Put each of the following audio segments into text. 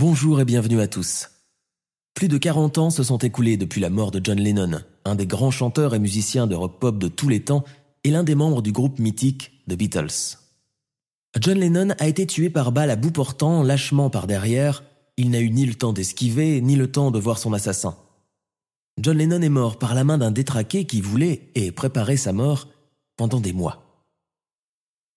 Bonjour et bienvenue à tous. Plus de 40 ans se sont écoulés depuis la mort de John Lennon, un des grands chanteurs et musiciens de rock pop de tous les temps et l'un des membres du groupe mythique The Beatles. John Lennon a été tué par balle à bout portant, lâchement par derrière. Il n'a eu ni le temps d'esquiver, ni le temps de voir son assassin. John Lennon est mort par la main d'un détraqué qui voulait et préparait sa mort pendant des mois.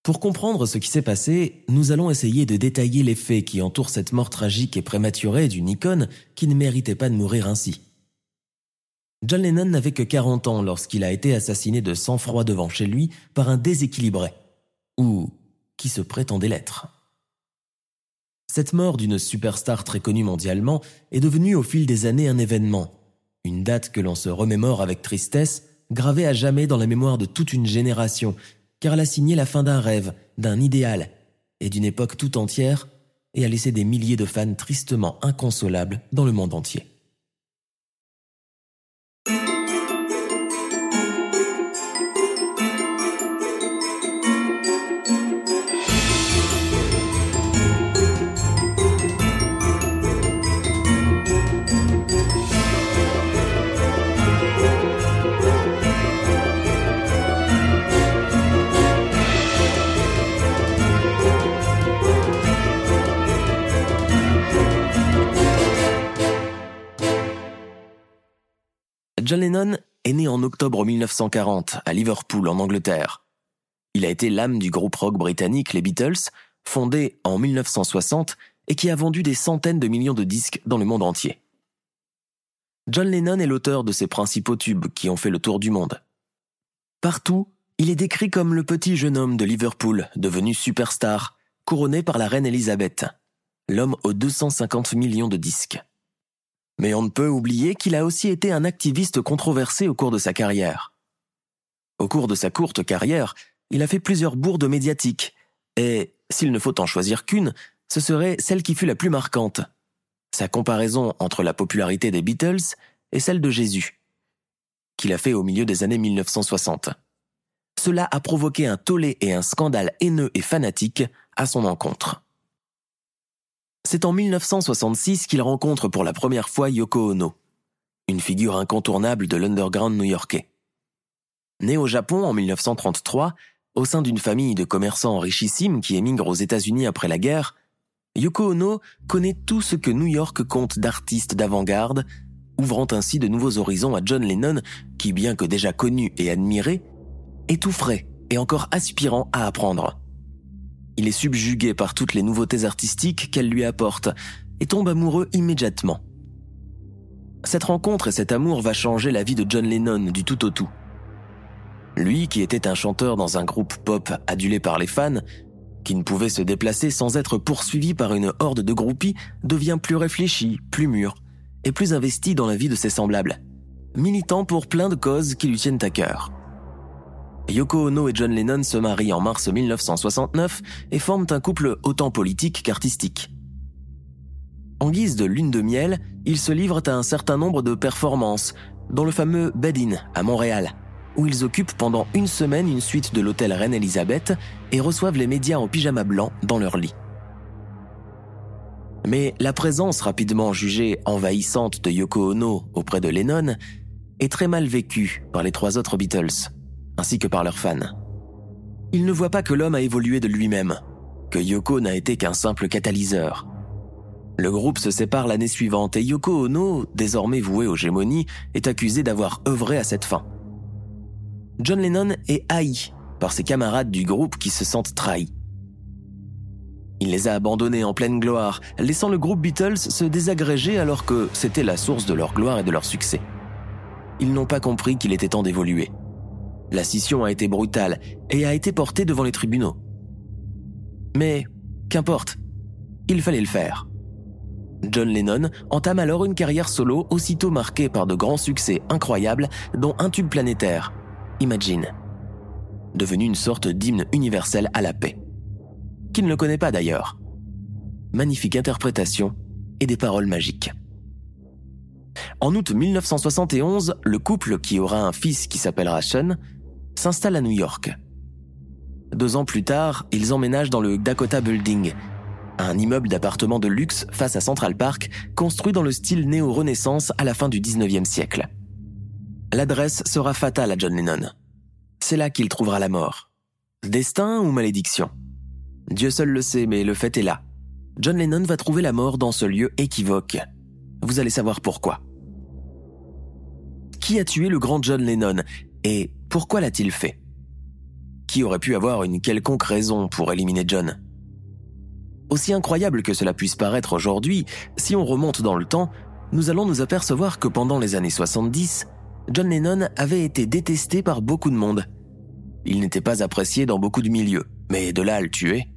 Pour comprendre ce qui s'est passé, nous allons essayer de détailler les faits qui entourent cette mort tragique et prématurée d'une icône qui ne méritait pas de mourir ainsi. John Lennon n'avait que 40 ans lorsqu'il a été assassiné de sang-froid devant chez lui par un déséquilibré, ou qui se prétendait l'être. Cette mort d'une superstar très connue mondialement est devenue au fil des années un événement, une date que l'on se remémore avec tristesse, gravée à jamais dans la mémoire de toute une génération car elle a signé la fin d'un rêve, d'un idéal et d'une époque tout entière, et a laissé des milliers de fans tristement inconsolables dans le monde entier. John Lennon est né en octobre 1940 à Liverpool en Angleterre. Il a été l'âme du groupe rock britannique les Beatles, fondé en 1960 et qui a vendu des centaines de millions de disques dans le monde entier. John Lennon est l'auteur de ses principaux tubes qui ont fait le tour du monde. Partout, il est décrit comme le petit jeune homme de Liverpool devenu superstar, couronné par la reine Elisabeth, l'homme aux 250 millions de disques. Mais on ne peut oublier qu'il a aussi été un activiste controversé au cours de sa carrière. Au cours de sa courte carrière, il a fait plusieurs bourdes médiatiques, et, s'il ne faut en choisir qu'une, ce serait celle qui fut la plus marquante. Sa comparaison entre la popularité des Beatles et celle de Jésus, qu'il a fait au milieu des années 1960. Cela a provoqué un tollé et un scandale haineux et fanatique à son encontre. C'est en 1966 qu'il rencontre pour la première fois Yoko Ono, une figure incontournable de l'underground new-yorkais. Né au Japon en 1933, au sein d'une famille de commerçants richissimes qui émigrent aux États-Unis après la guerre, Yoko Ono connaît tout ce que New York compte d'artistes d'avant-garde, ouvrant ainsi de nouveaux horizons à John Lennon, qui, bien que déjà connu et admiré, est tout frais et encore aspirant à apprendre. Il est subjugué par toutes les nouveautés artistiques qu'elle lui apporte et tombe amoureux immédiatement. Cette rencontre et cet amour va changer la vie de John Lennon du tout au tout. Lui, qui était un chanteur dans un groupe pop adulé par les fans, qui ne pouvait se déplacer sans être poursuivi par une horde de groupies, devient plus réfléchi, plus mûr et plus investi dans la vie de ses semblables, militant pour plein de causes qui lui tiennent à cœur. Yoko Ono et John Lennon se marient en mars 1969 et forment un couple autant politique qu'artistique. En guise de lune de miel, ils se livrent à un certain nombre de performances, dont le fameux Bed-In à Montréal, où ils occupent pendant une semaine une suite de l'hôtel Reine Elisabeth et reçoivent les médias en pyjama blanc dans leur lit. Mais la présence rapidement jugée envahissante de Yoko Ono auprès de Lennon est très mal vécue par les trois autres Beatles ainsi que par leurs fans. Ils ne voient pas que l'homme a évolué de lui-même, que Yoko n'a été qu'un simple catalyseur. Le groupe se sépare l'année suivante et Yoko Ono, désormais voué aux gémonies, est accusé d'avoir œuvré à cette fin. John Lennon est haï par ses camarades du groupe qui se sentent trahis. Il les a abandonnés en pleine gloire, laissant le groupe Beatles se désagréger alors que c'était la source de leur gloire et de leur succès. Ils n'ont pas compris qu'il était temps d'évoluer. La scission a été brutale et a été portée devant les tribunaux. Mais, qu'importe, il fallait le faire. John Lennon entame alors une carrière solo aussitôt marquée par de grands succès incroyables, dont un tube planétaire, Imagine, devenu une sorte d'hymne universel à la paix. Qui ne le connaît pas d'ailleurs Magnifique interprétation et des paroles magiques. En août 1971, le couple qui aura un fils qui s'appellera Sean s'installe à New York. Deux ans plus tard, ils emménagent dans le Dakota Building, un immeuble d'appartements de luxe face à Central Park, construit dans le style néo-renaissance à la fin du 19e siècle. L'adresse sera fatale à John Lennon. C'est là qu'il trouvera la mort. Destin ou malédiction? Dieu seul le sait, mais le fait est là. John Lennon va trouver la mort dans ce lieu équivoque. Vous allez savoir pourquoi. Qui a tué le grand John Lennon? Et pourquoi l'a-t-il fait? Qui aurait pu avoir une quelconque raison pour éliminer John? Aussi incroyable que cela puisse paraître aujourd'hui, si on remonte dans le temps, nous allons nous apercevoir que pendant les années 70, John Lennon avait été détesté par beaucoup de monde. Il n'était pas apprécié dans beaucoup de milieux, mais de là à le tuer.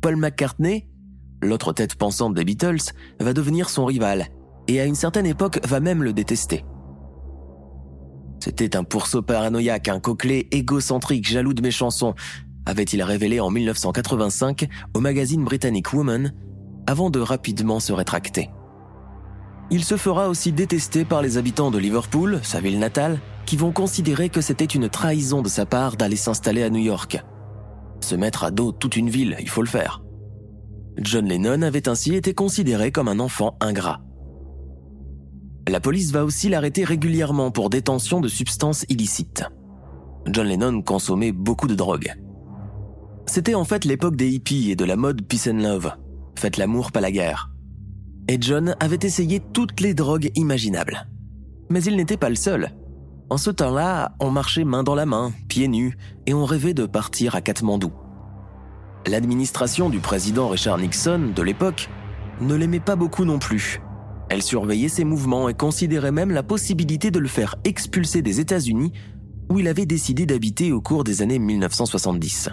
Paul McCartney, l'autre tête pensante des Beatles, va devenir son rival, et à une certaine époque va même le détester. C'était un pourceau paranoïaque, un coquelet égocentrique, jaloux de mes chansons, avait-il révélé en 1985 au magazine britannique Woman, avant de rapidement se rétracter. Il se fera aussi détester par les habitants de Liverpool, sa ville natale, qui vont considérer que c'était une trahison de sa part d'aller s'installer à New York. Se mettre à dos toute une ville, il faut le faire. John Lennon avait ainsi été considéré comme un enfant ingrat. La police va aussi l'arrêter régulièrement pour détention de substances illicites. John Lennon consommait beaucoup de drogue. C'était en fait l'époque des hippies et de la mode peace and love. Faites l'amour, pas la guerre. Et John avait essayé toutes les drogues imaginables. Mais il n'était pas le seul. En ce temps-là, on marchait main dans la main, pieds nus, et on rêvait de partir à Katmandou. L'administration du président Richard Nixon de l'époque ne l'aimait pas beaucoup non plus. Elle surveillait ses mouvements et considérait même la possibilité de le faire expulser des États-Unis où il avait décidé d'habiter au cours des années 1970.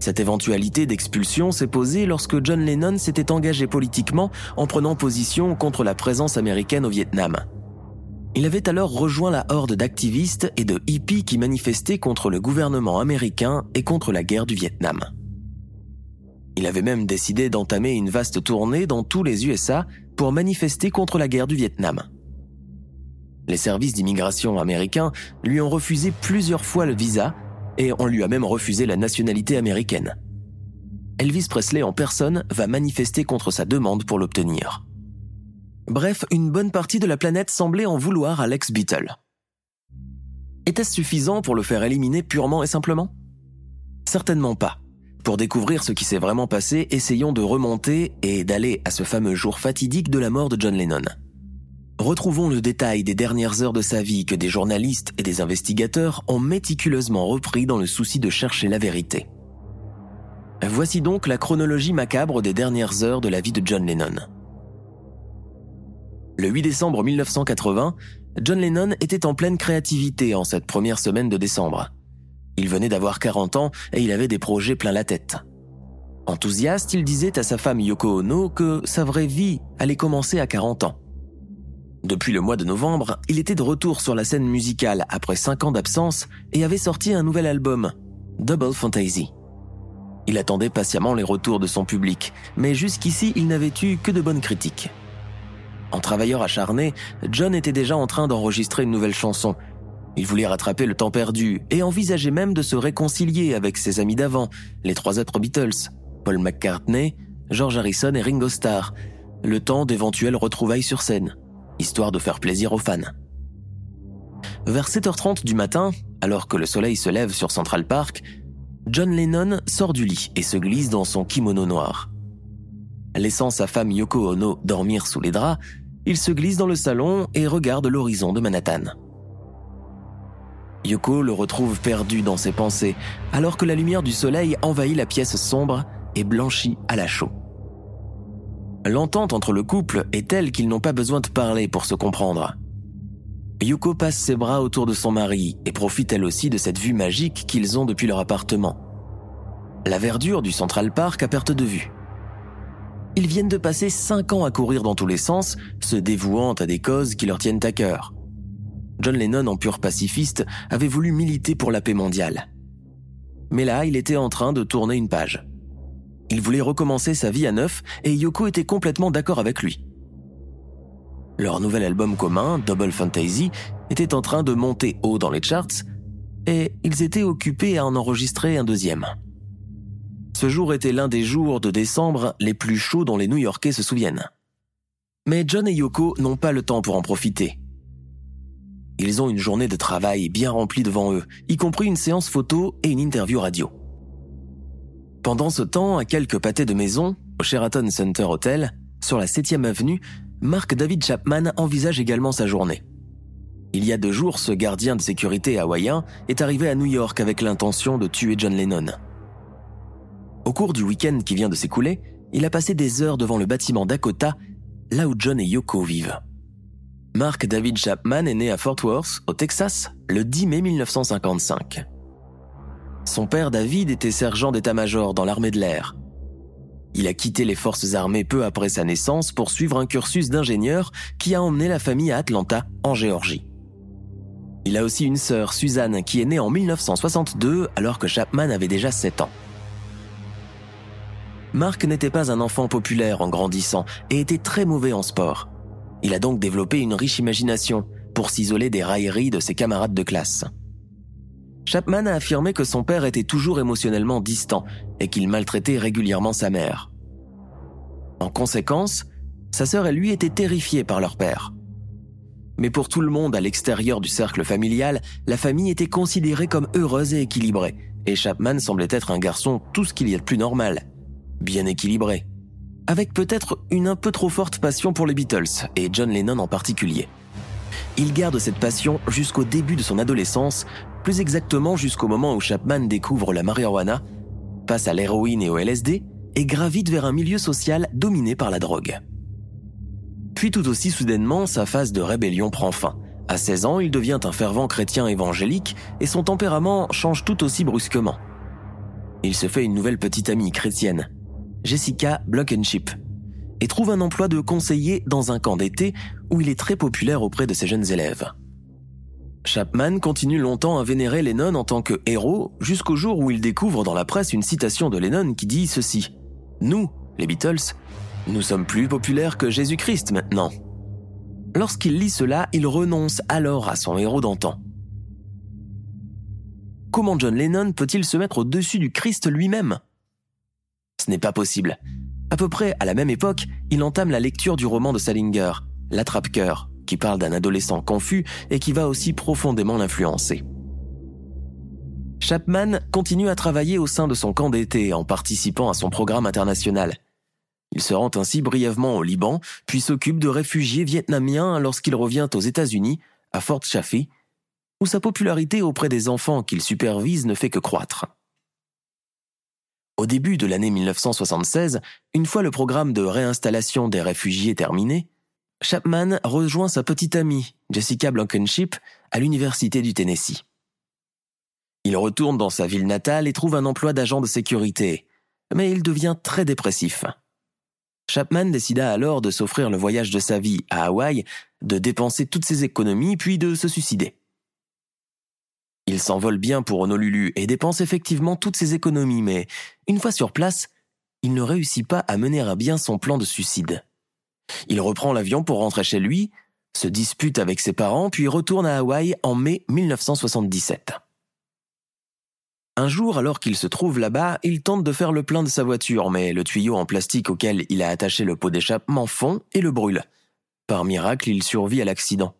Cette éventualité d'expulsion s'est posée lorsque John Lennon s'était engagé politiquement en prenant position contre la présence américaine au Vietnam. Il avait alors rejoint la horde d'activistes et de hippies qui manifestaient contre le gouvernement américain et contre la guerre du Vietnam. Il avait même décidé d'entamer une vaste tournée dans tous les USA pour manifester contre la guerre du Vietnam. Les services d'immigration américains lui ont refusé plusieurs fois le visa et on lui a même refusé la nationalité américaine. Elvis Presley en personne va manifester contre sa demande pour l'obtenir. Bref, une bonne partie de la planète semblait en vouloir à l'ex-Beatle. Était-ce suffisant pour le faire éliminer purement et simplement? Certainement pas. Pour découvrir ce qui s'est vraiment passé, essayons de remonter et d'aller à ce fameux jour fatidique de la mort de John Lennon. Retrouvons le détail des dernières heures de sa vie que des journalistes et des investigateurs ont méticuleusement repris dans le souci de chercher la vérité. Voici donc la chronologie macabre des dernières heures de la vie de John Lennon. Le 8 décembre 1980, John Lennon était en pleine créativité en cette première semaine de décembre. Il venait d'avoir 40 ans et il avait des projets plein la tête. Enthousiaste, il disait à sa femme Yoko Ono que sa vraie vie allait commencer à 40 ans. Depuis le mois de novembre, il était de retour sur la scène musicale après 5 ans d'absence et avait sorti un nouvel album, Double Fantasy. Il attendait patiemment les retours de son public, mais jusqu'ici il n'avait eu que de bonnes critiques. En travailleur acharné, John était déjà en train d'enregistrer une nouvelle chanson. Il voulait rattraper le temps perdu et envisageait même de se réconcilier avec ses amis d'avant, les trois autres Beatles, Paul McCartney, George Harrison et Ringo Starr, le temps d'éventuelles retrouvailles sur scène histoire de faire plaisir aux fans. Vers 7h30 du matin, alors que le soleil se lève sur Central Park, John Lennon sort du lit et se glisse dans son kimono noir. Laissant sa femme Yoko Ono dormir sous les draps, il se glisse dans le salon et regarde l'horizon de Manhattan. Yoko le retrouve perdu dans ses pensées, alors que la lumière du soleil envahit la pièce sombre et blanchit à la chaux. L'entente entre le couple est telle qu'ils n'ont pas besoin de parler pour se comprendre. Yuko passe ses bras autour de son mari et profite elle aussi de cette vue magique qu'ils ont depuis leur appartement. La verdure du Central Park à perte de vue. Ils viennent de passer cinq ans à courir dans tous les sens, se dévouant à des causes qui leur tiennent à cœur. John Lennon, en pur pacifiste, avait voulu militer pour la paix mondiale. Mais là, il était en train de tourner une page. Il voulait recommencer sa vie à neuf et Yoko était complètement d'accord avec lui. Leur nouvel album commun, Double Fantasy, était en train de monter haut dans les charts et ils étaient occupés à en enregistrer un deuxième. Ce jour était l'un des jours de décembre les plus chauds dont les New-Yorkais se souviennent. Mais John et Yoko n'ont pas le temps pour en profiter. Ils ont une journée de travail bien remplie devant eux, y compris une séance photo et une interview radio. Pendant ce temps, à quelques pâtés de maison, au Sheraton Center Hotel, sur la 7e avenue, Mark David Chapman envisage également sa journée. Il y a deux jours, ce gardien de sécurité hawaïen est arrivé à New York avec l'intention de tuer John Lennon. Au cours du week-end qui vient de s'écouler, il a passé des heures devant le bâtiment Dakota, là où John et Yoko vivent. Mark David Chapman est né à Fort Worth, au Texas, le 10 mai 1955. Son père David était sergent d'état-major dans l'armée de l'air. Il a quitté les forces armées peu après sa naissance pour suivre un cursus d'ingénieur qui a emmené la famille à Atlanta, en Géorgie. Il a aussi une sœur, Suzanne, qui est née en 1962 alors que Chapman avait déjà 7 ans. Mark n'était pas un enfant populaire en grandissant et était très mauvais en sport. Il a donc développé une riche imagination pour s'isoler des railleries de ses camarades de classe. Chapman a affirmé que son père était toujours émotionnellement distant et qu'il maltraitait régulièrement sa mère. En conséquence, sa sœur et lui étaient terrifiés par leur père. Mais pour tout le monde à l'extérieur du cercle familial, la famille était considérée comme heureuse et équilibrée, et Chapman semblait être un garçon tout ce qu'il y a de plus normal, bien équilibré, avec peut-être une un peu trop forte passion pour les Beatles, et John Lennon en particulier. Il garde cette passion jusqu'au début de son adolescence, plus exactement jusqu'au moment où Chapman découvre la marijuana, passe à l'héroïne et au LSD et gravite vers un milieu social dominé par la drogue. Puis tout aussi soudainement, sa phase de rébellion prend fin. À 16 ans, il devient un fervent chrétien évangélique et son tempérament change tout aussi brusquement. Il se fait une nouvelle petite amie chrétienne, Jessica Blockenship, et trouve un emploi de conseiller dans un camp d'été où il est très populaire auprès de ses jeunes élèves. Chapman continue longtemps à vénérer Lennon en tant que héros jusqu'au jour où il découvre dans la presse une citation de Lennon qui dit ceci. Nous, les Beatles, nous sommes plus populaires que Jésus-Christ maintenant. Lorsqu'il lit cela, il renonce alors à son héros d'antan. Comment John Lennon peut-il se mettre au-dessus du Christ lui-même? Ce n'est pas possible. À peu près à la même époque, il entame la lecture du roman de Salinger, L'attrape-cœur, qui parle d'un adolescent confus et qui va aussi profondément l'influencer. Chapman continue à travailler au sein de son camp d'été en participant à son programme international. Il se rend ainsi brièvement au Liban, puis s'occupe de réfugiés vietnamiens lorsqu'il revient aux États-Unis, à Fort Chaffee, où sa popularité auprès des enfants qu'il supervise ne fait que croître. Au début de l'année 1976, une fois le programme de réinstallation des réfugiés terminé, Chapman rejoint sa petite amie, Jessica Blankenship, à l'Université du Tennessee. Il retourne dans sa ville natale et trouve un emploi d'agent de sécurité, mais il devient très dépressif. Chapman décida alors de s'offrir le voyage de sa vie à Hawaï, de dépenser toutes ses économies puis de se suicider. Il s'envole bien pour Honolulu et dépense effectivement toutes ses économies, mais une fois sur place, il ne réussit pas à mener à bien son plan de suicide. Il reprend l'avion pour rentrer chez lui, se dispute avec ses parents, puis retourne à Hawaï en mai 1977. Un jour, alors qu'il se trouve là-bas, il tente de faire le plein de sa voiture, mais le tuyau en plastique auquel il a attaché le pot d'échappement fond et le brûle. Par miracle, il survit à l'accident.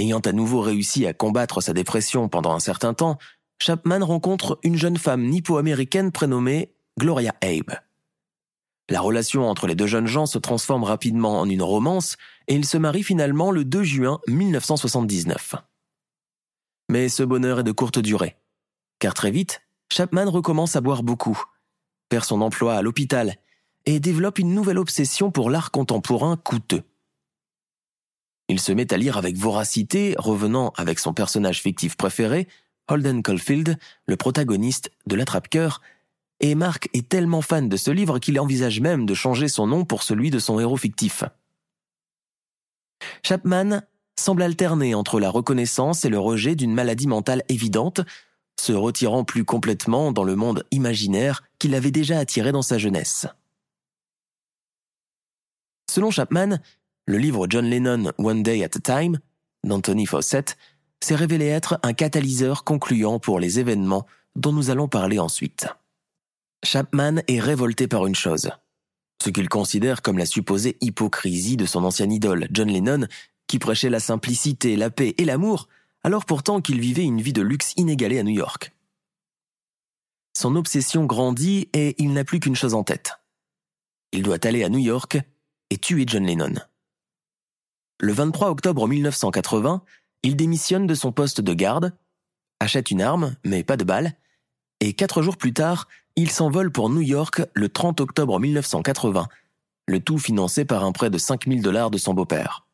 Ayant à nouveau réussi à combattre sa dépression pendant un certain temps, Chapman rencontre une jeune femme nippo-américaine prénommée Gloria Abe. La relation entre les deux jeunes gens se transforme rapidement en une romance et ils se marient finalement le 2 juin 1979. Mais ce bonheur est de courte durée. Car très vite, Chapman recommence à boire beaucoup, perd son emploi à l'hôpital et développe une nouvelle obsession pour l'art contemporain coûteux. Il se met à lire avec voracité, revenant avec son personnage fictif préféré, Holden Caulfield, le protagoniste de l'attrape-cœur, et Mark est tellement fan de ce livre qu'il envisage même de changer son nom pour celui de son héros fictif. Chapman semble alterner entre la reconnaissance et le rejet d'une maladie mentale évidente, se retirant plus complètement dans le monde imaginaire qu'il avait déjà attiré dans sa jeunesse. Selon Chapman, le livre John Lennon One Day at a Time d'Anthony Fawcett s'est révélé être un catalyseur concluant pour les événements dont nous allons parler ensuite. Chapman est révolté par une chose, ce qu'il considère comme la supposée hypocrisie de son ancien idole, John Lennon, qui prêchait la simplicité, la paix et l'amour, alors pourtant qu'il vivait une vie de luxe inégalée à New York. Son obsession grandit et il n'a plus qu'une chose en tête. Il doit aller à New York et tuer John Lennon. Le 23 octobre 1980, il démissionne de son poste de garde, achète une arme, mais pas de balles, et quatre jours plus tard, il s'envole pour New York le 30 octobre 1980, le tout financé par un prêt de 5000 dollars de son beau-père.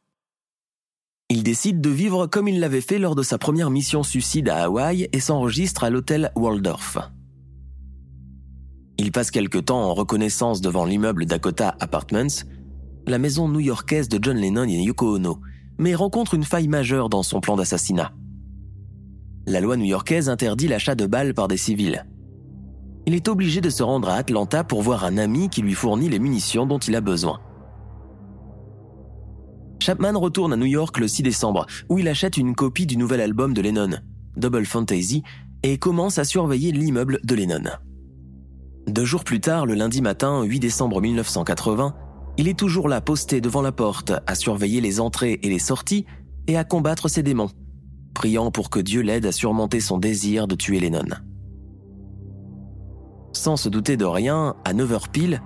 Il décide de vivre comme il l'avait fait lors de sa première mission suicide à Hawaï et s'enregistre à l'hôtel Waldorf. Il passe quelque temps en reconnaissance devant l'immeuble Dakota Apartments, la maison new-yorkaise de John Lennon et Yoko Ono, mais rencontre une faille majeure dans son plan d'assassinat. La loi new-yorkaise interdit l'achat de balles par des civils. Il est obligé de se rendre à Atlanta pour voir un ami qui lui fournit les munitions dont il a besoin. Chapman retourne à New York le 6 décembre, où il achète une copie du nouvel album de Lennon, Double Fantasy, et commence à surveiller l'immeuble de Lennon. Deux jours plus tard, le lundi matin, 8 décembre 1980, il est toujours là posté devant la porte, à surveiller les entrées et les sorties et à combattre ses démons, priant pour que Dieu l'aide à surmonter son désir de tuer Lennon. Sans se douter de rien, à 9h pile,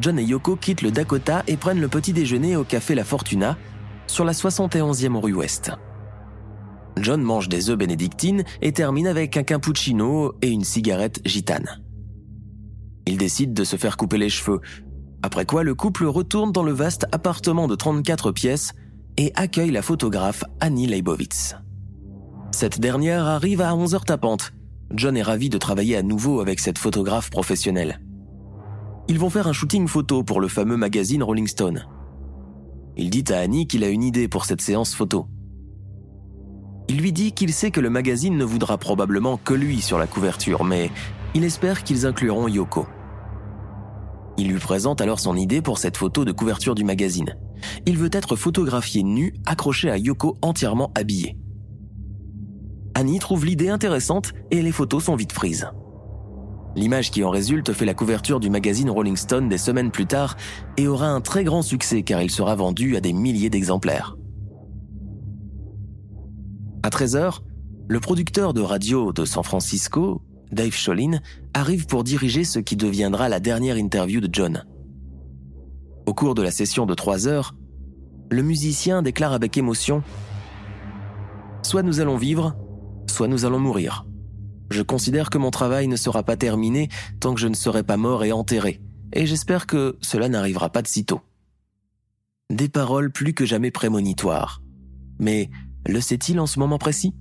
John et Yoko quittent le Dakota et prennent le petit déjeuner au café La Fortuna, sur la 71e rue Ouest. John mange des œufs bénédictines et termine avec un cappuccino et une cigarette gitane. Il décide de se faire couper les cheveux, après quoi, le couple retourne dans le vaste appartement de 34 pièces et accueille la photographe Annie Leibovitz. Cette dernière arrive à 11h tapante. John est ravi de travailler à nouveau avec cette photographe professionnelle. Ils vont faire un shooting photo pour le fameux magazine Rolling Stone. Il dit à Annie qu'il a une idée pour cette séance photo. Il lui dit qu'il sait que le magazine ne voudra probablement que lui sur la couverture, mais il espère qu'ils incluront Yoko. Il lui présente alors son idée pour cette photo de couverture du magazine. Il veut être photographié nu, accroché à Yoko entièrement habillé. Annie trouve l'idée intéressante et les photos sont vite prises. L'image qui en résulte fait la couverture du magazine Rolling Stone des semaines plus tard et aura un très grand succès car il sera vendu à des milliers d'exemplaires. À 13h, le producteur de radio de San Francisco, Dave Sholin, arrive pour diriger ce qui deviendra la dernière interview de John. Au cours de la session de trois heures, le musicien déclare avec émotion ⁇ Soit nous allons vivre, soit nous allons mourir. Je considère que mon travail ne sera pas terminé tant que je ne serai pas mort et enterré, et j'espère que cela n'arrivera pas de sitôt. Des paroles plus que jamais prémonitoires. Mais le sait-il en ce moment précis?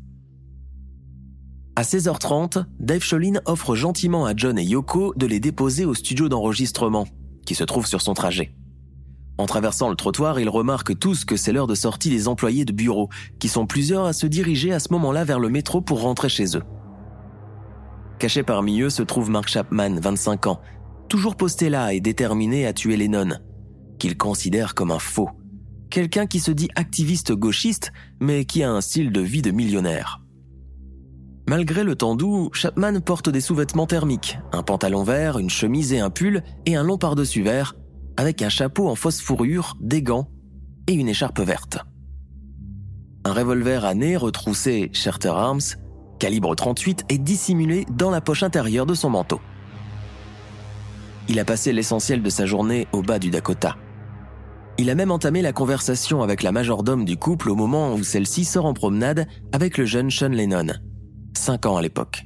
À 16h30, Dave Cholin offre gentiment à John et Yoko de les déposer au studio d'enregistrement, qui se trouve sur son trajet. En traversant le trottoir, ils remarquent tous que c'est l'heure de sortie des employés de bureau, qui sont plusieurs à se diriger à ce moment-là vers le métro pour rentrer chez eux. Caché parmi eux se trouve Mark Chapman, 25 ans, toujours posté là et déterminé à tuer Lennon, qu'il considère comme un faux. Quelqu'un qui se dit activiste gauchiste, mais qui a un style de vie de millionnaire. Malgré le temps doux, Chapman porte des sous-vêtements thermiques, un pantalon vert, une chemise et un pull, et un long par-dessus vert, avec un chapeau en fausse fourrure, des gants et une écharpe verte. Un revolver à nez retroussé Charter Arms, calibre 38, est dissimulé dans la poche intérieure de son manteau. Il a passé l'essentiel de sa journée au bas du Dakota. Il a même entamé la conversation avec la majordome du couple au moment où celle-ci sort en promenade avec le jeune Sean Lennon, 5 ans à l'époque.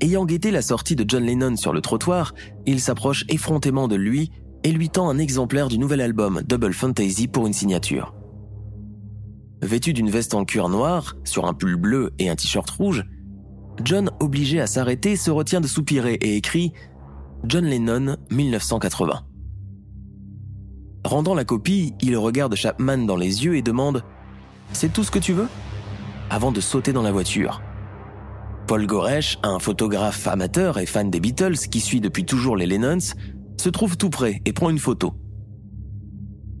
Ayant guetté la sortie de John Lennon sur le trottoir, il s'approche effrontément de lui et lui tend un exemplaire du nouvel album Double Fantasy pour une signature. Vêtu d'une veste en cuir noir, sur un pull bleu et un t-shirt rouge, John, obligé à s'arrêter, se retient de soupirer et écrit John Lennon 1980. Rendant la copie, il regarde Chapman dans les yeux et demande C'est tout ce que tu veux? Avant de sauter dans la voiture. Paul Goresh, un photographe amateur et fan des Beatles qui suit depuis toujours les Lennons, se trouve tout près et prend une photo.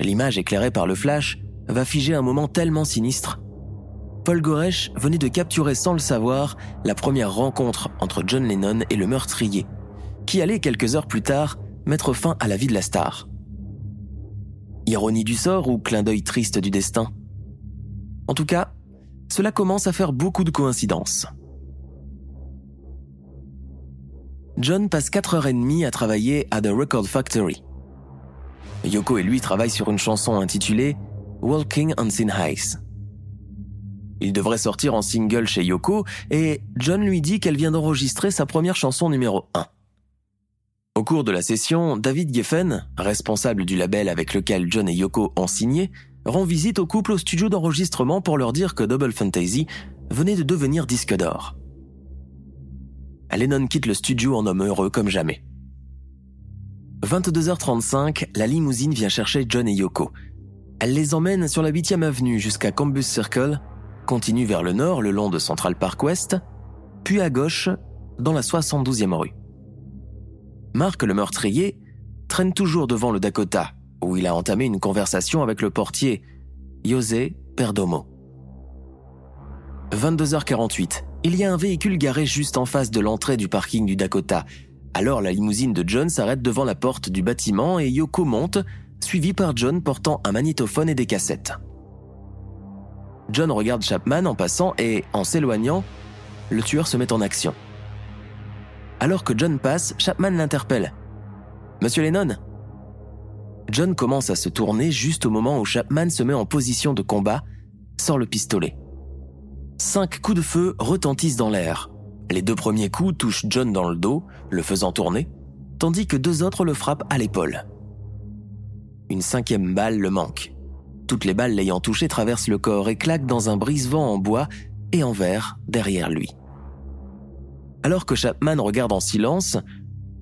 L'image éclairée par le flash va figer un moment tellement sinistre. Paul Goresh venait de capturer sans le savoir la première rencontre entre John Lennon et le meurtrier, qui allait quelques heures plus tard mettre fin à la vie de la star. Ironie du sort ou clin d'œil triste du destin? En tout cas, cela commence à faire beaucoup de coïncidences. John passe 4h30 à travailler à The Record Factory. Yoko et lui travaillent sur une chanson intitulée Walking on Thin Ice. Il devrait sortir en single chez Yoko et John lui dit qu'elle vient d'enregistrer sa première chanson numéro 1. Au cours de la session, David Geffen, responsable du label avec lequel John et Yoko ont signé, rend visite au couple au studio d'enregistrement pour leur dire que Double Fantasy venait de devenir disque d'or. Lennon quitte le studio en homme heureux comme jamais. 22h35, la limousine vient chercher John et Yoko. Elle les emmène sur la 8e avenue jusqu'à Cambus Circle, continue vers le nord le long de Central Park West, puis à gauche dans la 72e rue. Marc le meurtrier traîne toujours devant le Dakota où il a entamé une conversation avec le portier José Perdomo. 22h48, il y a un véhicule garé juste en face de l'entrée du parking du Dakota. Alors la limousine de John s'arrête devant la porte du bâtiment et Yoko monte, suivi par John portant un magnétophone et des cassettes. John regarde Chapman en passant et, en s'éloignant, le tueur se met en action. Alors que John passe, Chapman l'interpelle. Monsieur Lennon John commence à se tourner juste au moment où Chapman se met en position de combat, sort le pistolet. Cinq coups de feu retentissent dans l'air. Les deux premiers coups touchent John dans le dos, le faisant tourner, tandis que deux autres le frappent à l'épaule. Une cinquième balle le manque. Toutes les balles l'ayant touché traversent le corps et claquent dans un brise-vent en bois et en verre derrière lui. Alors que Chapman regarde en silence,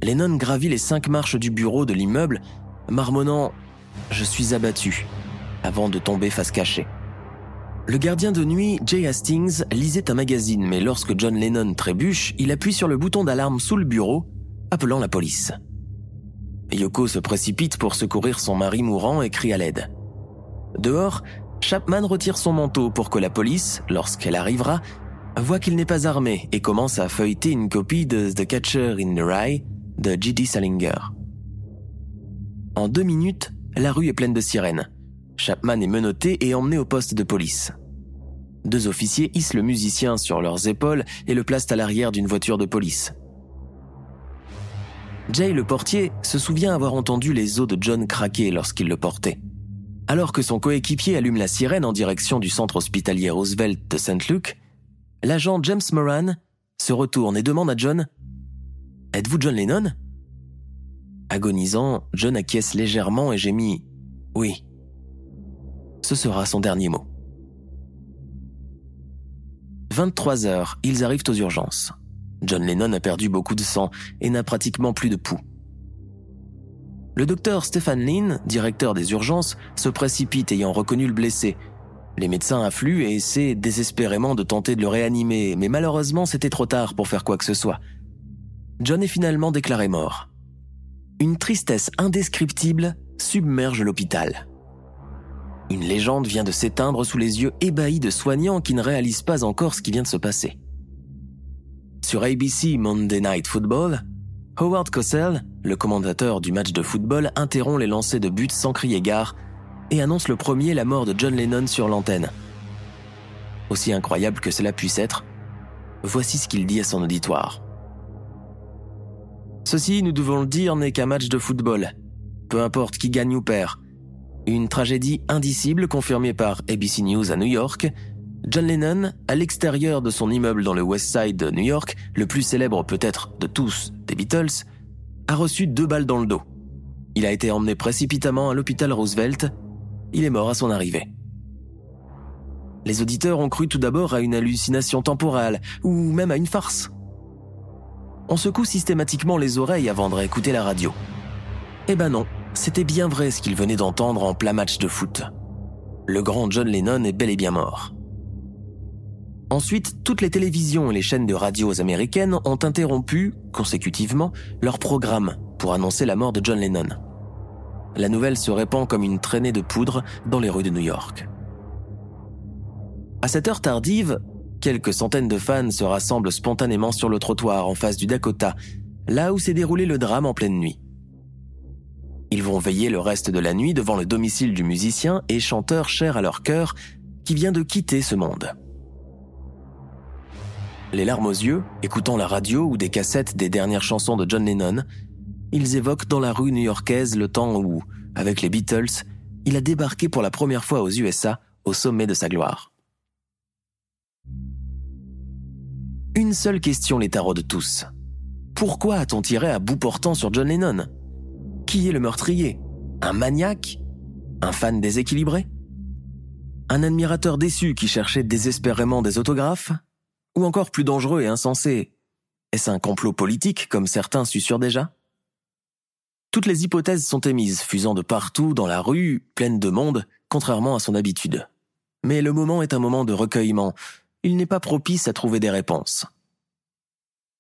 Lennon gravit les cinq marches du bureau de l'immeuble marmonnant ⁇ Je suis abattu ⁇ avant de tomber face cachée. Le gardien de nuit, Jay Hastings, lisait un magazine, mais lorsque John Lennon trébuche, il appuie sur le bouton d'alarme sous le bureau, appelant la police. Yoko se précipite pour secourir son mari mourant et crie à l'aide. Dehors, Chapman retire son manteau pour que la police, lorsqu'elle arrivera, voit qu'il n'est pas armé et commence à feuilleter une copie de The Catcher in the Rye de J.D. Salinger. En deux minutes, la rue est pleine de sirènes. Chapman est menotté et emmené au poste de police. Deux officiers hissent le musicien sur leurs épaules et le placent à l'arrière d'une voiture de police. Jay, le portier, se souvient avoir entendu les os de John craquer lorsqu'il le portait. Alors que son coéquipier allume la sirène en direction du centre hospitalier Roosevelt de. Luke, l'agent James Moran se retourne et demande à John Êtes-vous John Lennon? Agonisant, John acquiesce légèrement et gémit Oui. Ce sera son dernier mot. 23 heures, ils arrivent aux urgences. John Lennon a perdu beaucoup de sang et n'a pratiquement plus de pouls. Le docteur Stephen Lynn, directeur des urgences, se précipite ayant reconnu le blessé. Les médecins affluent et essaient désespérément de tenter de le réanimer, mais malheureusement c'était trop tard pour faire quoi que ce soit. John est finalement déclaré mort. Une tristesse indescriptible submerge l'hôpital. Une légende vient de s'éteindre sous les yeux ébahis de soignants qui ne réalisent pas encore ce qui vient de se passer. Sur ABC Monday Night Football, Howard Cosell, le commentateur du match de football, interrompt les lancers de buts sans crier gare et annonce le premier la mort de John Lennon sur l'antenne. Aussi incroyable que cela puisse être, voici ce qu'il dit à son auditoire. Ceci, nous devons le dire, n'est qu'un match de football. Peu importe qui gagne ou perd. Une tragédie indicible confirmée par ABC News à New York, John Lennon, à l'extérieur de son immeuble dans le West Side de New York, le plus célèbre peut-être de tous des Beatles, a reçu deux balles dans le dos. Il a été emmené précipitamment à l'hôpital Roosevelt. Il est mort à son arrivée. Les auditeurs ont cru tout d'abord à une hallucination temporale, ou même à une farce. On secoue systématiquement les oreilles avant de réécouter la radio. Eh ben non, c'était bien vrai ce qu'ils venaient d'entendre en plein match de foot. Le grand John Lennon est bel et bien mort. Ensuite, toutes les télévisions et les chaînes de radios américaines ont interrompu, consécutivement, leur programme pour annoncer la mort de John Lennon. La nouvelle se répand comme une traînée de poudre dans les rues de New York. À cette heure tardive, quelques centaines de fans se rassemblent spontanément sur le trottoir en face du Dakota, là où s'est déroulé le drame en pleine nuit. Ils vont veiller le reste de la nuit devant le domicile du musicien et chanteur cher à leur cœur qui vient de quitter ce monde les larmes aux yeux, écoutant la radio ou des cassettes des dernières chansons de John Lennon, ils évoquent dans la rue new-yorkaise le temps où, avec les Beatles, il a débarqué pour la première fois aux USA au sommet de sa gloire. Une seule question les taraude tous. Pourquoi a-t-on tiré à bout portant sur John Lennon? Qui est le meurtrier? Un maniaque? Un fan déséquilibré? Un admirateur déçu qui cherchait désespérément des autographes? Ou encore plus dangereux et insensé, est-ce un complot politique comme certains susurrent déjà? Toutes les hypothèses sont émises, fusant de partout dans la rue, pleine de monde, contrairement à son habitude. Mais le moment est un moment de recueillement, il n'est pas propice à trouver des réponses.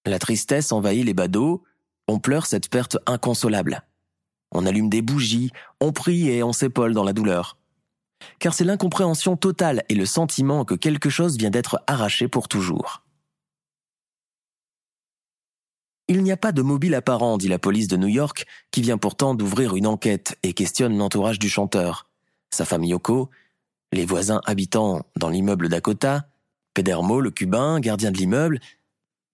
La tristesse envahit les badauds, on pleure cette perte inconsolable. On allume des bougies, on prie et on s'épaule dans la douleur car c'est l'incompréhension totale et le sentiment que quelque chose vient d'être arraché pour toujours. Il n'y a pas de mobile apparent, dit la police de New York, qui vient pourtant d'ouvrir une enquête et questionne l'entourage du chanteur, sa femme Yoko, les voisins habitants dans l'immeuble Dakota, Pedermo, le cubain, gardien de l'immeuble.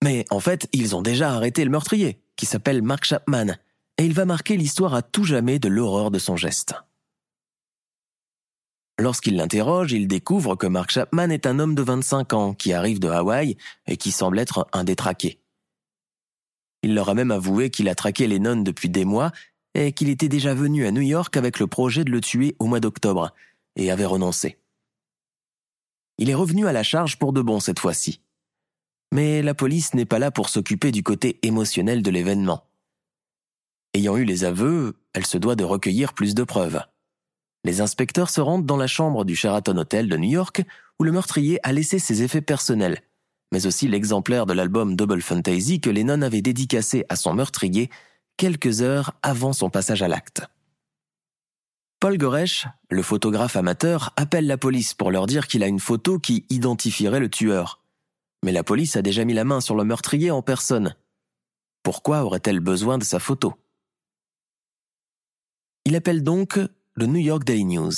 Mais en fait, ils ont déjà arrêté le meurtrier, qui s'appelle Mark Chapman, et il va marquer l'histoire à tout jamais de l'horreur de son geste. Lorsqu'il l'interroge, il découvre que Mark Chapman est un homme de 25 ans qui arrive de Hawaï et qui semble être un détraqué. Il leur a même avoué qu'il a traqué Lennon depuis des mois et qu'il était déjà venu à New York avec le projet de le tuer au mois d'octobre et avait renoncé. Il est revenu à la charge pour de bon cette fois-ci. Mais la police n'est pas là pour s'occuper du côté émotionnel de l'événement. Ayant eu les aveux, elle se doit de recueillir plus de preuves. Les inspecteurs se rendent dans la chambre du Sheraton Hotel de New York où le meurtrier a laissé ses effets personnels, mais aussi l'exemplaire de l'album Double Fantasy que Lennon avait dédicacé à son meurtrier quelques heures avant son passage à l'acte. Paul Goresh, le photographe amateur, appelle la police pour leur dire qu'il a une photo qui identifierait le tueur. Mais la police a déjà mis la main sur le meurtrier en personne. Pourquoi aurait-elle besoin de sa photo? Il appelle donc le New York Daily News.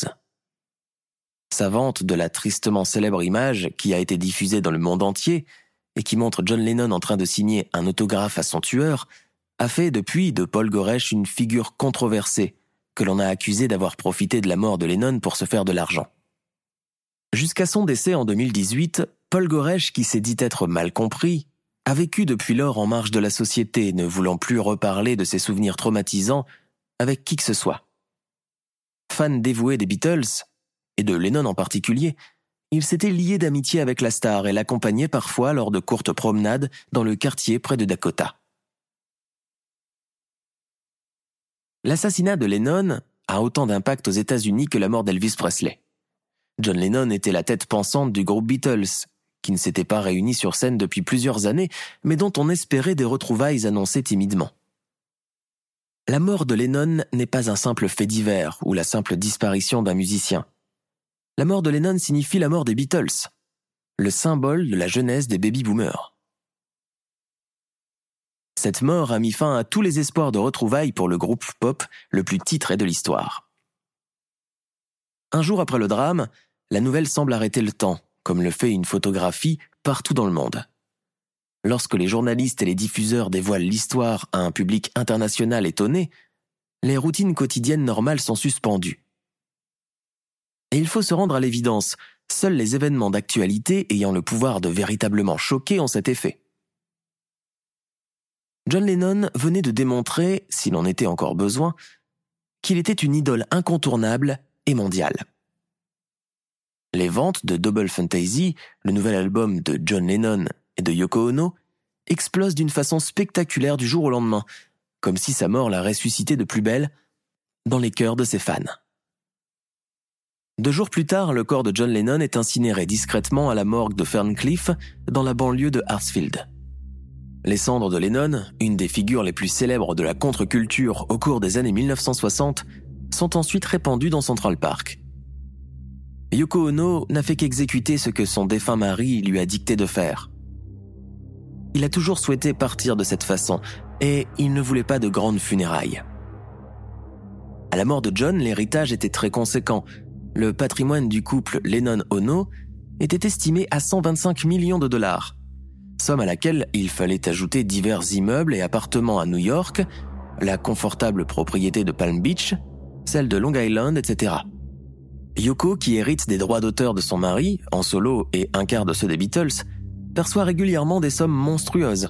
Sa vente de la tristement célèbre image qui a été diffusée dans le monde entier et qui montre John Lennon en train de signer un autographe à son tueur a fait depuis de Paul Goresh une figure controversée que l'on a accusé d'avoir profité de la mort de Lennon pour se faire de l'argent. Jusqu'à son décès en 2018, Paul Goresh, qui s'est dit être mal compris, a vécu depuis lors en marge de la société, ne voulant plus reparler de ses souvenirs traumatisants avec qui que ce soit. Fan dévoué des Beatles, et de Lennon en particulier, il s'était lié d'amitié avec la star et l'accompagnait parfois lors de courtes promenades dans le quartier près de Dakota. L'assassinat de Lennon a autant d'impact aux États-Unis que la mort d'Elvis Presley. John Lennon était la tête pensante du groupe Beatles, qui ne s'était pas réuni sur scène depuis plusieurs années, mais dont on espérait des retrouvailles annoncées timidement. La mort de Lennon n'est pas un simple fait divers ou la simple disparition d'un musicien. La mort de Lennon signifie la mort des Beatles, le symbole de la jeunesse des baby-boomers. Cette mort a mis fin à tous les espoirs de retrouvailles pour le groupe pop le plus titré de l'histoire. Un jour après le drame, la nouvelle semble arrêter le temps, comme le fait une photographie partout dans le monde. Lorsque les journalistes et les diffuseurs dévoilent l'histoire à un public international étonné, les routines quotidiennes normales sont suspendues. Et il faut se rendre à l'évidence, Seuls les événements d'actualité ayant le pouvoir de véritablement choquer ont cet effet. John Lennon venait de démontrer, s'il en était encore besoin, qu'il était une idole incontournable et mondiale. Les ventes de Double Fantasy, le nouvel album de John Lennon et de Yoko Ono, explosent d'une façon spectaculaire du jour au lendemain, comme si sa mort l'a ressuscité de plus belle dans les cœurs de ses fans. Deux jours plus tard, le corps de John Lennon est incinéré discrètement à la morgue de Ferncliff, dans la banlieue de Hartsfield. Les cendres de Lennon, une des figures les plus célèbres de la contre-culture au cours des années 1960, sont ensuite répandues dans Central Park. Yoko Ono n'a fait qu'exécuter ce que son défunt mari lui a dicté de faire. Il a toujours souhaité partir de cette façon, et il ne voulait pas de grandes funérailles. À la mort de John, l'héritage était très conséquent. Le patrimoine du couple Lennon-Ono était estimé à 125 millions de dollars, somme à laquelle il fallait ajouter divers immeubles et appartements à New York, la confortable propriété de Palm Beach, celle de Long Island, etc. Yoko, qui hérite des droits d'auteur de son mari, en solo et un quart de ceux des Beatles, perçoit régulièrement des sommes monstrueuses.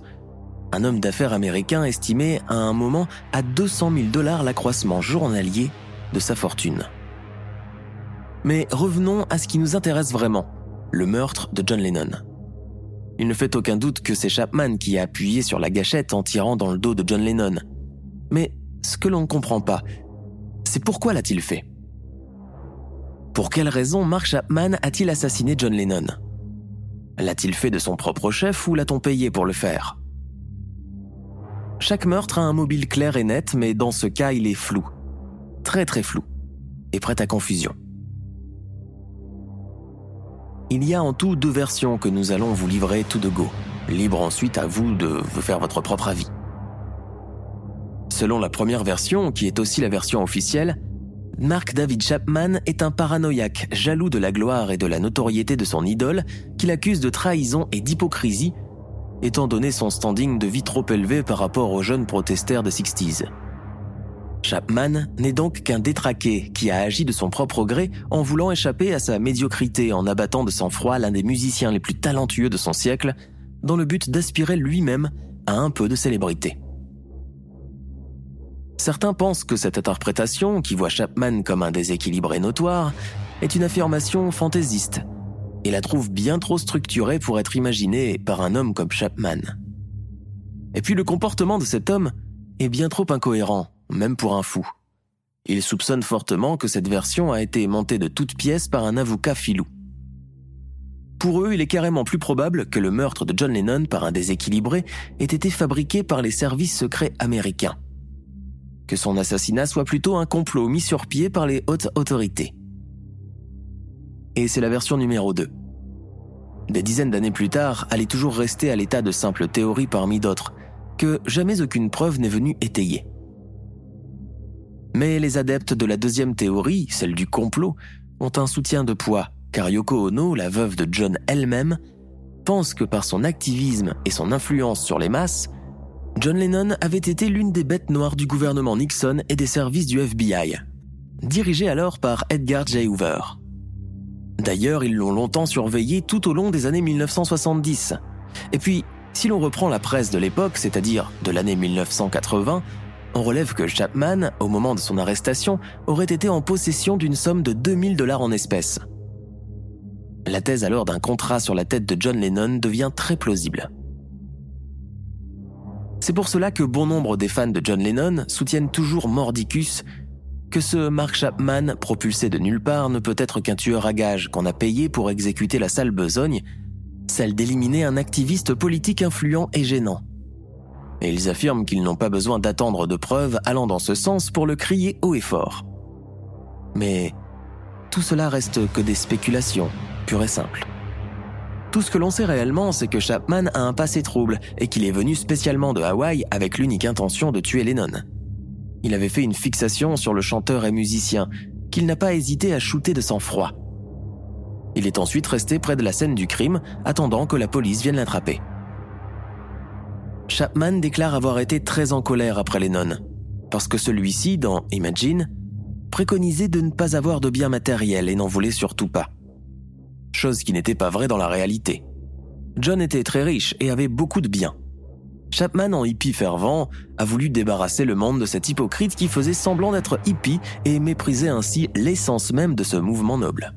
Un homme d'affaires américain estimait à un moment à 200 000 dollars l'accroissement journalier de sa fortune. Mais revenons à ce qui nous intéresse vraiment, le meurtre de John Lennon. Il ne fait aucun doute que c'est Chapman qui a appuyé sur la gâchette en tirant dans le dos de John Lennon. Mais ce que l'on ne comprend pas, c'est pourquoi l'a-t-il fait? Pour quelle raison Mark Chapman a-t-il assassiné John Lennon? L'a-t-il fait de son propre chef ou l'a-t-on payé pour le faire? Chaque meurtre a un mobile clair et net, mais dans ce cas, il est flou. Très très flou. Et prêt à confusion. Il y a en tout deux versions que nous allons vous livrer tout de go. Libre ensuite à vous de vous faire votre propre avis. Selon la première version, qui est aussi la version officielle, Mark David Chapman est un paranoïaque jaloux de la gloire et de la notoriété de son idole qu'il accuse de trahison et d'hypocrisie, étant donné son standing de vie trop élevé par rapport aux jeunes protesteurs de 60s. Chapman n'est donc qu'un détraqué qui a agi de son propre gré en voulant échapper à sa médiocrité en abattant de sang-froid l'un des musiciens les plus talentueux de son siècle, dans le but d'aspirer lui-même à un peu de célébrité. Certains pensent que cette interprétation, qui voit Chapman comme un déséquilibré notoire, est une affirmation fantaisiste, et la trouve bien trop structurée pour être imaginée par un homme comme Chapman. Et puis le comportement de cet homme est bien trop incohérent même pour un fou. Il soupçonne fortement que cette version a été montée de toutes pièces par un avocat filou. Pour eux, il est carrément plus probable que le meurtre de John Lennon par un déséquilibré ait été fabriqué par les services secrets américains. Que son assassinat soit plutôt un complot mis sur pied par les hautes autorités. Et c'est la version numéro 2. Des dizaines d'années plus tard, elle est toujours restée à l'état de simple théorie parmi d'autres, que jamais aucune preuve n'est venue étayer. Mais les adeptes de la deuxième théorie, celle du complot, ont un soutien de poids, car Yoko Ono, la veuve de John elle-même, pense que par son activisme et son influence sur les masses, John Lennon avait été l'une des bêtes noires du gouvernement Nixon et des services du FBI, dirigé alors par Edgar J. Hoover. D'ailleurs, ils l'ont longtemps surveillé tout au long des années 1970. Et puis, si l'on reprend la presse de l'époque, c'est-à-dire de l'année 1980, on relève que Chapman, au moment de son arrestation, aurait été en possession d'une somme de 2000 dollars en espèces. La thèse alors d'un contrat sur la tête de John Lennon devient très plausible. C'est pour cela que bon nombre des fans de John Lennon soutiennent toujours mordicus que ce Mark Chapman, propulsé de nulle part, ne peut être qu'un tueur à gages qu'on a payé pour exécuter la sale besogne, celle d'éliminer un activiste politique influent et gênant et ils affirment qu'ils n'ont pas besoin d'attendre de preuves allant dans ce sens pour le crier haut et fort. Mais tout cela reste que des spéculations, pures et simples. Tout ce que l'on sait réellement, c'est que Chapman a un passé trouble et qu'il est venu spécialement de Hawaï avec l'unique intention de tuer Lennon. Il avait fait une fixation sur le chanteur et musicien, qu'il n'a pas hésité à shooter de sang-froid. Il est ensuite resté près de la scène du crime, attendant que la police vienne l'attraper. Chapman déclare avoir été très en colère après Lennon, parce que celui-ci, dans Imagine, préconisait de ne pas avoir de biens matériels et n'en voulait surtout pas. chose qui n'était pas vraie dans la réalité. John était très riche et avait beaucoup de biens. Chapman, en hippie fervent, a voulu débarrasser le monde de cet hypocrite qui faisait semblant d'être hippie et méprisait ainsi l'essence même de ce mouvement noble.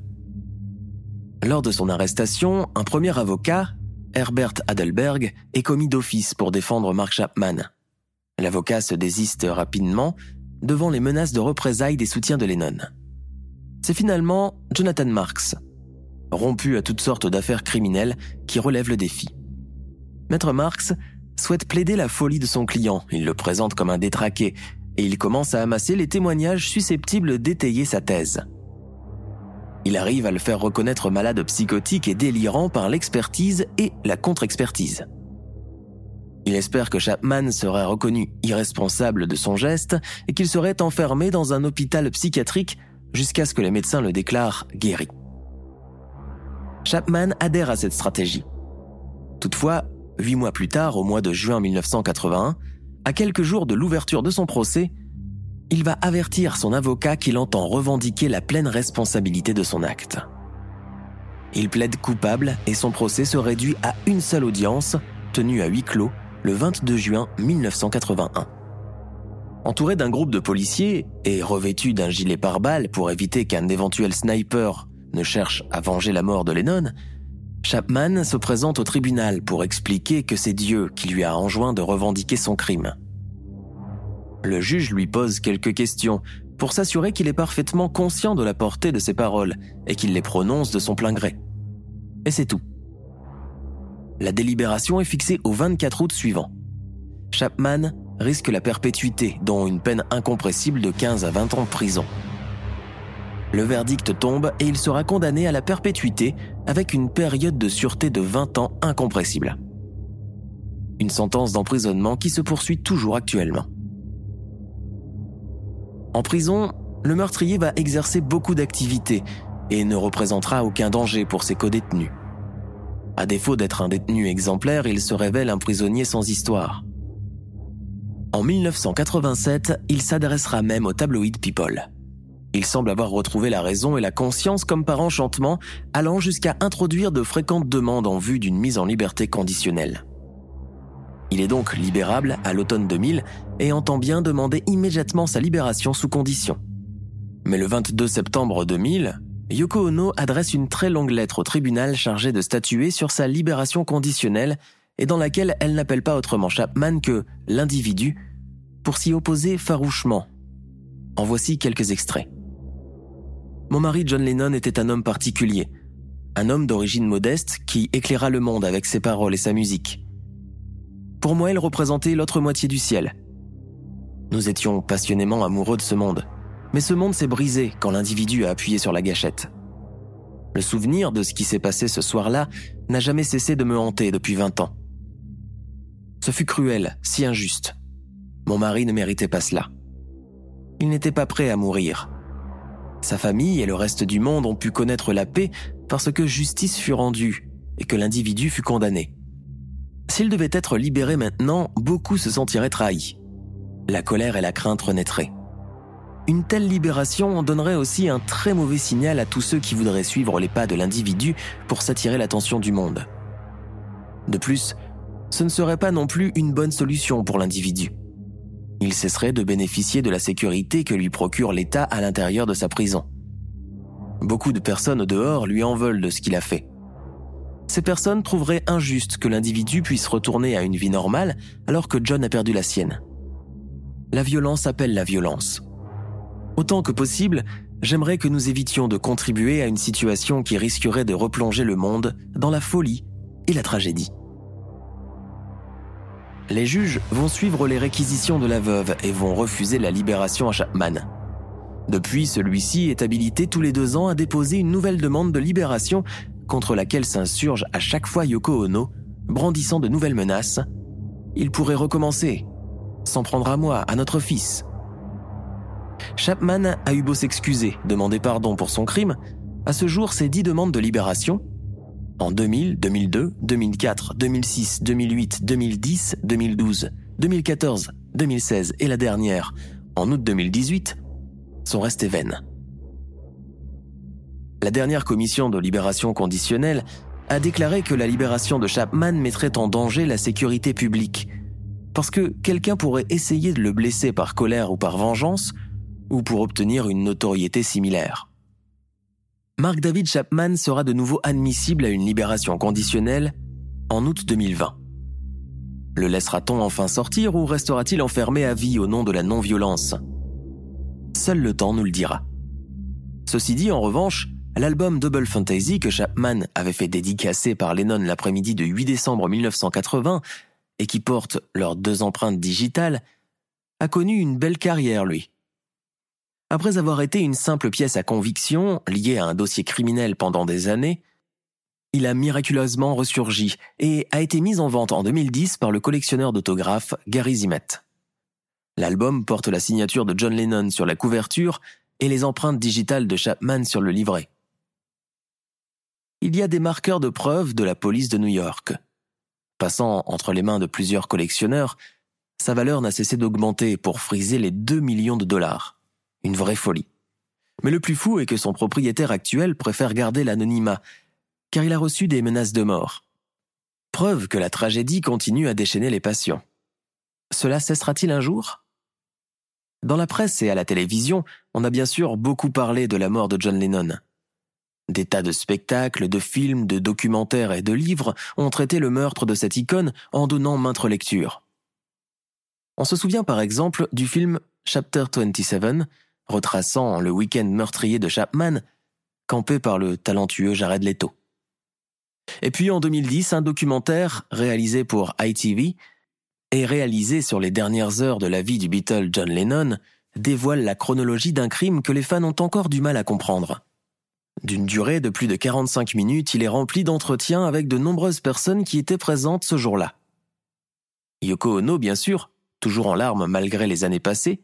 Lors de son arrestation, un premier avocat, Herbert Adelberg, est commis d'office pour défendre Mark Chapman. L'avocat se désiste rapidement devant les menaces de représailles des soutiens de Lennon. C'est finalement Jonathan Marks, rompu à toutes sortes d'affaires criminelles, qui relève le défi. Maître Marks souhaite plaider la folie de son client, il le présente comme un détraqué, et il commence à amasser les témoignages susceptibles d'étayer sa thèse. Il arrive à le faire reconnaître malade psychotique et délirant par l'expertise et la contre-expertise. Il espère que Chapman serait reconnu irresponsable de son geste et qu'il serait enfermé dans un hôpital psychiatrique jusqu'à ce que les médecins le déclarent guéri. Chapman adhère à cette stratégie. Toutefois, huit mois plus tard, au mois de juin 1981, à quelques jours de l'ouverture de son procès, il va avertir son avocat qu'il entend revendiquer la pleine responsabilité de son acte. Il plaide coupable et son procès se réduit à une seule audience, tenue à huis clos, le 22 juin 1981. Entouré d'un groupe de policiers et revêtu d'un gilet pare-balles pour éviter qu'un éventuel sniper ne cherche à venger la mort de Lennon, Chapman se présente au tribunal pour expliquer que c'est Dieu qui lui a enjoint de revendiquer son crime. Le juge lui pose quelques questions pour s'assurer qu'il est parfaitement conscient de la portée de ses paroles et qu'il les prononce de son plein gré. Et c'est tout. La délibération est fixée au 24 août suivant. Chapman risque la perpétuité, dont une peine incompressible de 15 à 20 ans de prison. Le verdict tombe et il sera condamné à la perpétuité avec une période de sûreté de 20 ans incompressible. Une sentence d'emprisonnement qui se poursuit toujours actuellement. En prison, le meurtrier va exercer beaucoup d'activités et ne représentera aucun danger pour ses codétenus. À défaut d'être un détenu exemplaire, il se révèle un prisonnier sans histoire. En 1987, il s'adressera même au tabloïd People. Il semble avoir retrouvé la raison et la conscience comme par enchantement, allant jusqu'à introduire de fréquentes demandes en vue d'une mise en liberté conditionnelle. Il est donc libérable à l'automne 2000 et entend bien demander immédiatement sa libération sous condition. Mais le 22 septembre 2000, Yoko Ono adresse une très longue lettre au tribunal chargée de statuer sur sa libération conditionnelle et dans laquelle elle n'appelle pas autrement Chapman que l'individu pour s'y opposer farouchement. En voici quelques extraits. Mon mari John Lennon était un homme particulier, un homme d'origine modeste qui éclaira le monde avec ses paroles et sa musique. Pour moi, il représentait l'autre moitié du ciel. Nous étions passionnément amoureux de ce monde, mais ce monde s'est brisé quand l'individu a appuyé sur la gâchette. Le souvenir de ce qui s'est passé ce soir-là n'a jamais cessé de me hanter depuis 20 ans. Ce fut cruel, si injuste. Mon mari ne méritait pas cela. Il n'était pas prêt à mourir. Sa famille et le reste du monde ont pu connaître la paix parce que justice fut rendue et que l'individu fut condamné. S'il devait être libéré maintenant, beaucoup se sentiraient trahis. La colère et la crainte renaîtraient. Une telle libération donnerait aussi un très mauvais signal à tous ceux qui voudraient suivre les pas de l'individu pour s'attirer l'attention du monde. De plus, ce ne serait pas non plus une bonne solution pour l'individu il cesserait de bénéficier de la sécurité que lui procure l'État à l'intérieur de sa prison. Beaucoup de personnes au dehors lui en veulent de ce qu'il a fait. Ces personnes trouveraient injuste que l'individu puisse retourner à une vie normale alors que John a perdu la sienne. La violence appelle la violence. Autant que possible, j'aimerais que nous évitions de contribuer à une situation qui risquerait de replonger le monde dans la folie et la tragédie. Les juges vont suivre les réquisitions de la veuve et vont refuser la libération à Chapman. Depuis, celui-ci est habilité tous les deux ans à déposer une nouvelle demande de libération contre laquelle s'insurge à chaque fois Yoko Ono, brandissant de nouvelles menaces. Il pourrait recommencer, s'en prendre à moi, à notre fils. Chapman a eu beau s'excuser, demander pardon pour son crime, à ce jour ses dix demandes de libération en 2000, 2002, 2004, 2006, 2008, 2010, 2012, 2014, 2016 et la dernière, en août 2018, sont restées vaines. La dernière commission de libération conditionnelle a déclaré que la libération de Chapman mettrait en danger la sécurité publique, parce que quelqu'un pourrait essayer de le blesser par colère ou par vengeance, ou pour obtenir une notoriété similaire. Mark David Chapman sera de nouveau admissible à une libération conditionnelle en août 2020. Le laissera-t-on enfin sortir ou restera-t-il enfermé à vie au nom de la non-violence? Seul le temps nous le dira. Ceci dit, en revanche, l'album Double Fantasy que Chapman avait fait dédicacer par Lennon l'après-midi de 8 décembre 1980 et qui porte leurs deux empreintes digitales, a connu une belle carrière, lui. Après avoir été une simple pièce à conviction, liée à un dossier criminel pendant des années, il a miraculeusement ressurgi et a été mis en vente en 2010 par le collectionneur d'autographes Gary Zimet. L'album porte la signature de John Lennon sur la couverture et les empreintes digitales de Chapman sur le livret. Il y a des marqueurs de preuve de la police de New York. Passant entre les mains de plusieurs collectionneurs, sa valeur n'a cessé d'augmenter pour friser les 2 millions de dollars. Une vraie folie. Mais le plus fou est que son propriétaire actuel préfère garder l'anonymat, car il a reçu des menaces de mort. Preuve que la tragédie continue à déchaîner les passions. Cela cessera-t-il un jour? Dans la presse et à la télévision, on a bien sûr beaucoup parlé de la mort de John Lennon. Des tas de spectacles, de films, de documentaires et de livres ont traité le meurtre de cette icône en donnant maintes lectures. On se souvient par exemple du film Chapter 27, retraçant le week-end meurtrier de Chapman, campé par le talentueux Jared Leto. Et puis en 2010, un documentaire réalisé pour ITV et réalisé sur les dernières heures de la vie du Beatle John Lennon dévoile la chronologie d'un crime que les fans ont encore du mal à comprendre. D'une durée de plus de 45 minutes, il est rempli d'entretiens avec de nombreuses personnes qui étaient présentes ce jour-là. Yoko Ono, bien sûr, toujours en larmes malgré les années passées,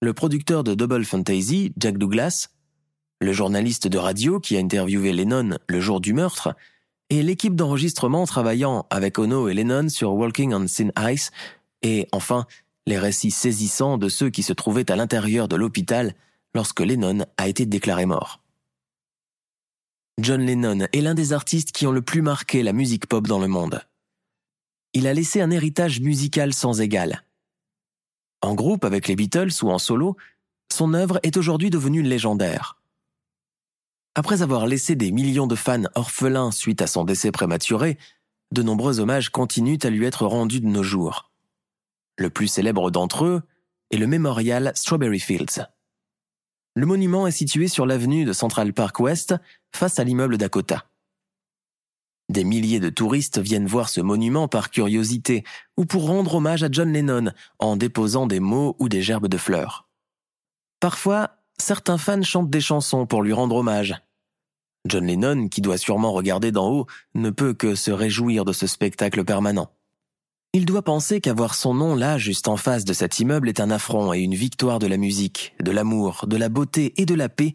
le producteur de Double Fantasy, Jack Douglas, le journaliste de radio qui a interviewé Lennon le jour du meurtre, et l'équipe d'enregistrement travaillant avec Ono et Lennon sur Walking on Thin Ice, et enfin les récits saisissants de ceux qui se trouvaient à l'intérieur de l'hôpital lorsque Lennon a été déclaré mort. John Lennon est l'un des artistes qui ont le plus marqué la musique pop dans le monde. Il a laissé un héritage musical sans égal. En groupe avec les Beatles ou en solo, son œuvre est aujourd'hui devenue légendaire. Après avoir laissé des millions de fans orphelins suite à son décès prématuré, de nombreux hommages continuent à lui être rendus de nos jours. Le plus célèbre d'entre eux est le mémorial Strawberry Fields. Le monument est situé sur l'avenue de Central Park West, face à l'immeuble Dakota. Des milliers de touristes viennent voir ce monument par curiosité ou pour rendre hommage à John Lennon en déposant des mots ou des gerbes de fleurs. Parfois, certains fans chantent des chansons pour lui rendre hommage. John Lennon, qui doit sûrement regarder d'en haut, ne peut que se réjouir de ce spectacle permanent. Il doit penser qu'avoir son nom là, juste en face de cet immeuble, est un affront et une victoire de la musique, de l'amour, de la beauté et de la paix